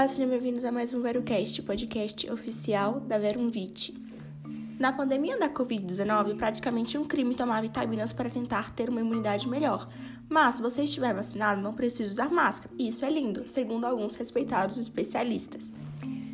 Olá, sejam bem-vindos a mais um VeroCast, podcast oficial da Verumvit. Na pandemia da Covid-19, praticamente um crime tomar vitaminas para tentar ter uma imunidade melhor. Mas, se você estiver vacinado, não precisa usar máscara. Isso é lindo, segundo alguns respeitados especialistas.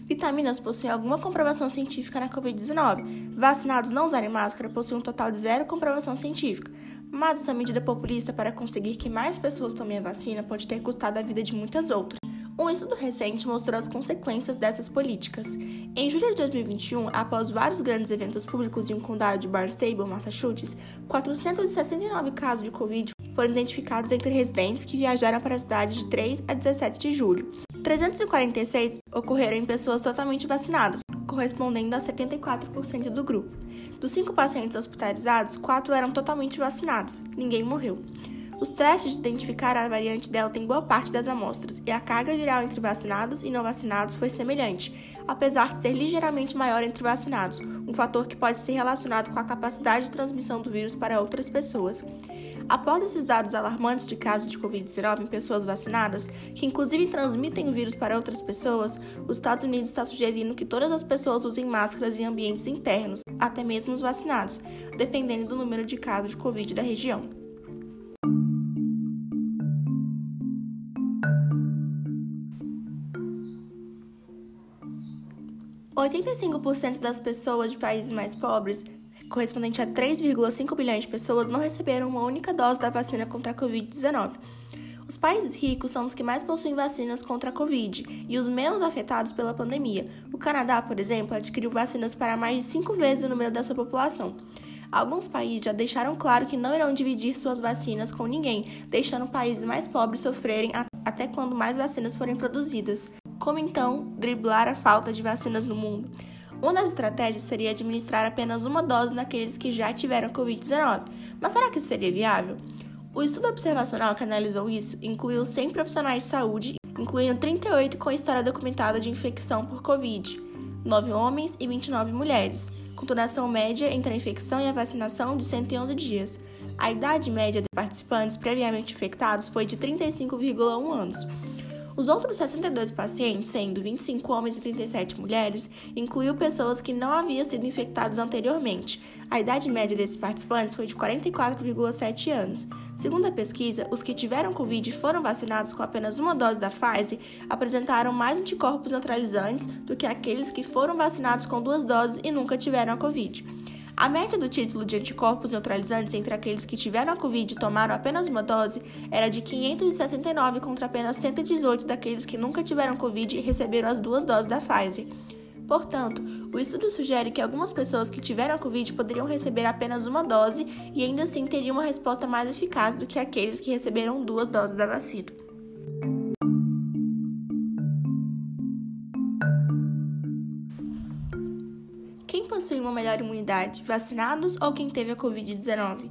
Vitaminas possuem alguma comprovação científica na Covid-19. Vacinados não usarem máscara possuem um total de zero comprovação científica. Mas essa medida populista para conseguir que mais pessoas tomem a vacina pode ter custado a vida de muitas outras. Um estudo recente mostrou as consequências dessas políticas. Em julho de 2021, após vários grandes eventos públicos em um condado de Barnstable, Massachusetts, 469 casos de Covid foram identificados entre residentes que viajaram para a cidade de 3 a 17 de julho. 346 ocorreram em pessoas totalmente vacinadas, correspondendo a 74% do grupo. Dos cinco pacientes hospitalizados, quatro eram totalmente vacinados. Ninguém morreu. Os testes de identificar a variante Delta em boa parte das amostras e a carga viral entre vacinados e não vacinados foi semelhante, apesar de ser ligeiramente maior entre vacinados, um fator que pode ser relacionado com a capacidade de transmissão do vírus para outras pessoas. Após esses dados alarmantes de casos de Covid-19 em pessoas vacinadas, que inclusive transmitem o vírus para outras pessoas, os Estados Unidos está sugerindo que todas as pessoas usem máscaras em ambientes internos, até mesmo os vacinados, dependendo do número de casos de Covid da região. 85% das pessoas de países mais pobres, correspondente a 3,5 bilhões de pessoas, não receberam uma única dose da vacina contra a Covid-19. Os países ricos são os que mais possuem vacinas contra a Covid e os menos afetados pela pandemia. O Canadá, por exemplo, adquiriu vacinas para mais de cinco vezes o número da sua população. Alguns países já deixaram claro que não irão dividir suas vacinas com ninguém, deixando países mais pobres sofrerem até quando mais vacinas forem produzidas. Como então driblar a falta de vacinas no mundo? Uma das estratégias seria administrar apenas uma dose naqueles que já tiveram Covid-19. Mas será que isso seria viável? O estudo observacional que analisou isso incluiu 100 profissionais de saúde, incluindo 38 com história documentada de infecção por Covid, 9 homens e 29 mulheres, com duração média entre a infecção e a vacinação de 111 dias. A idade média dos participantes previamente infectados foi de 35,1 anos. Os outros 62 pacientes, sendo 25 homens e 37 mulheres, incluiu pessoas que não haviam sido infectadas anteriormente. A idade média desses participantes foi de 44,7 anos. Segundo a pesquisa, os que tiveram Covid e foram vacinados com apenas uma dose da Pfizer apresentaram mais anticorpos neutralizantes do que aqueles que foram vacinados com duas doses e nunca tiveram a Covid. A média do título de anticorpos neutralizantes entre aqueles que tiveram a Covid e tomaram apenas uma dose era de 569 contra apenas 118 daqueles que nunca tiveram Covid e receberam as duas doses da Pfizer. Portanto, o estudo sugere que algumas pessoas que tiveram a Covid poderiam receber apenas uma dose e ainda assim teriam uma resposta mais eficaz do que aqueles que receberam duas doses da vacina. Possui uma melhor imunidade, vacinados ou quem teve a Covid-19?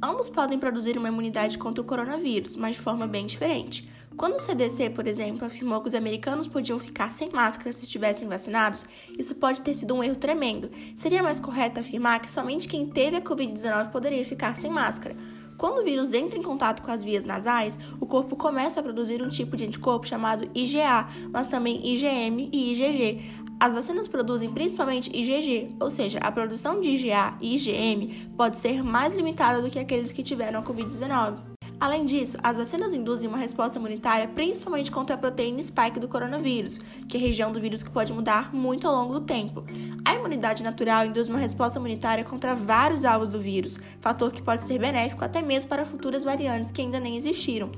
Ambos podem produzir uma imunidade contra o coronavírus, mas de forma bem diferente. Quando o CDC, por exemplo, afirmou que os americanos podiam ficar sem máscara se estivessem vacinados, isso pode ter sido um erro tremendo. Seria mais correto afirmar que somente quem teve a Covid-19 poderia ficar sem máscara. Quando o vírus entra em contato com as vias nasais, o corpo começa a produzir um tipo de anticorpo chamado IgA, mas também IgM e IgG. As vacinas produzem principalmente IgG, ou seja, a produção de IgA e IgM pode ser mais limitada do que aqueles que tiveram a Covid-19. Além disso, as vacinas induzem uma resposta imunitária principalmente contra a proteína spike do coronavírus, que é a região do vírus que pode mudar muito ao longo do tempo. A imunidade natural induz uma resposta imunitária contra vários alvos do vírus, fator que pode ser benéfico até mesmo para futuras variantes que ainda nem existiram.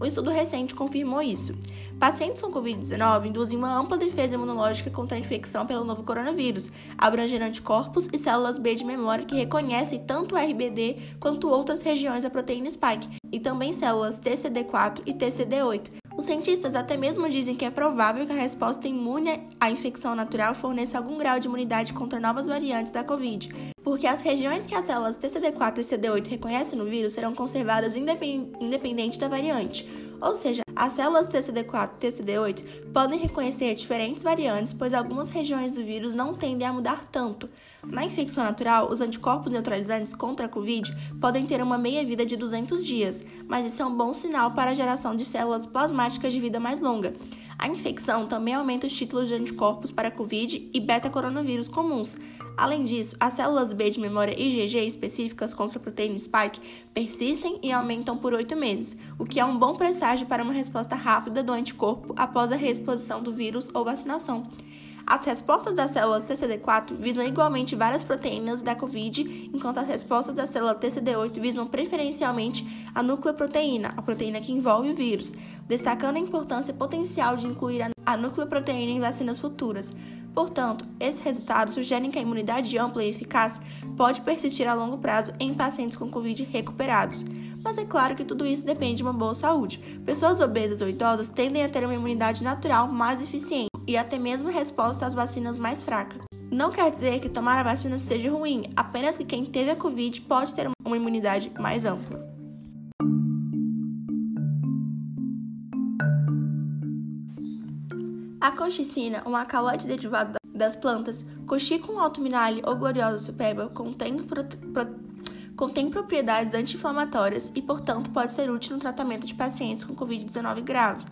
Um estudo recente confirmou isso. Pacientes com Covid-19 induzem uma ampla defesa imunológica contra a infecção pelo novo coronavírus, abrangendo anticorpos e células B de memória que reconhecem tanto o RBD quanto outras regiões da proteína spike, e também células TCD4 e TCD8. Os cientistas até mesmo dizem que é provável que a resposta imune à infecção natural forneça algum grau de imunidade contra novas variantes da Covid, porque as regiões que as células TCD4 e TCD8 reconhecem no vírus serão conservadas independente da variante. Ou seja, as células TCD4 e TCD8 podem reconhecer diferentes variantes, pois algumas regiões do vírus não tendem a mudar tanto. Na infecção natural, os anticorpos neutralizantes contra a Covid podem ter uma meia-vida de 200 dias, mas isso é um bom sinal para a geração de células plasmáticas de vida mais longa. A infecção também aumenta os títulos de anticorpos para Covid e beta-coronavírus comuns. Além disso, as células B de memória IgG específicas contra a proteína spike persistem e aumentam por oito meses, o que é um bom presságio para uma resposta rápida do anticorpo após a reexposição do vírus ou vacinação. As respostas das células TCD4 visam igualmente várias proteínas da COVID, enquanto as respostas da célula TCD8 visam preferencialmente a nucleoproteína, a proteína que envolve o vírus, destacando a importância potencial de incluir a nucleoproteína em vacinas futuras. Portanto, esses resultados sugerem que a imunidade ampla e eficaz pode persistir a longo prazo em pacientes com Covid recuperados. Mas é claro que tudo isso depende de uma boa saúde. Pessoas obesas ou idosas tendem a ter uma imunidade natural mais eficiente e até mesmo resposta às vacinas mais fracas. Não quer dizer que tomar a vacina seja ruim, apenas que quem teve a Covid pode ter uma imunidade mais ampla. A colchicina, um alcaloide derivado das plantas, coxi com alto minale ou gloriosa superba, contém, pro, pro, contém propriedades anti-inflamatórias e, portanto, pode ser útil no tratamento de pacientes com Covid-19 grave.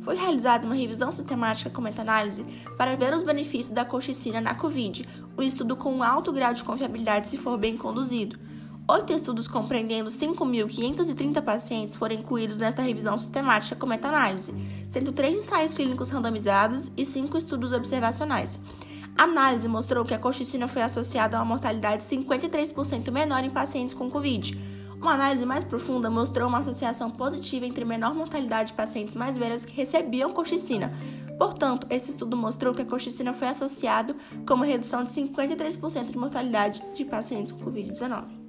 Foi realizada uma revisão sistemática com meta-análise para ver os benefícios da colchicina na Covid, um estudo com um alto grau de confiabilidade se for bem conduzido. Oito estudos compreendendo 5.530 pacientes foram incluídos nesta revisão sistemática com meta-análise, sendo três ensaios clínicos randomizados e cinco estudos observacionais. A análise mostrou que a colchicina foi associada a uma mortalidade 53% menor em pacientes com Covid, uma análise mais profunda mostrou uma associação positiva entre menor mortalidade de pacientes mais velhos que recebiam colchicina. Portanto, esse estudo mostrou que a colchicina foi associado com uma redução de 53% de mortalidade de pacientes com Covid-19.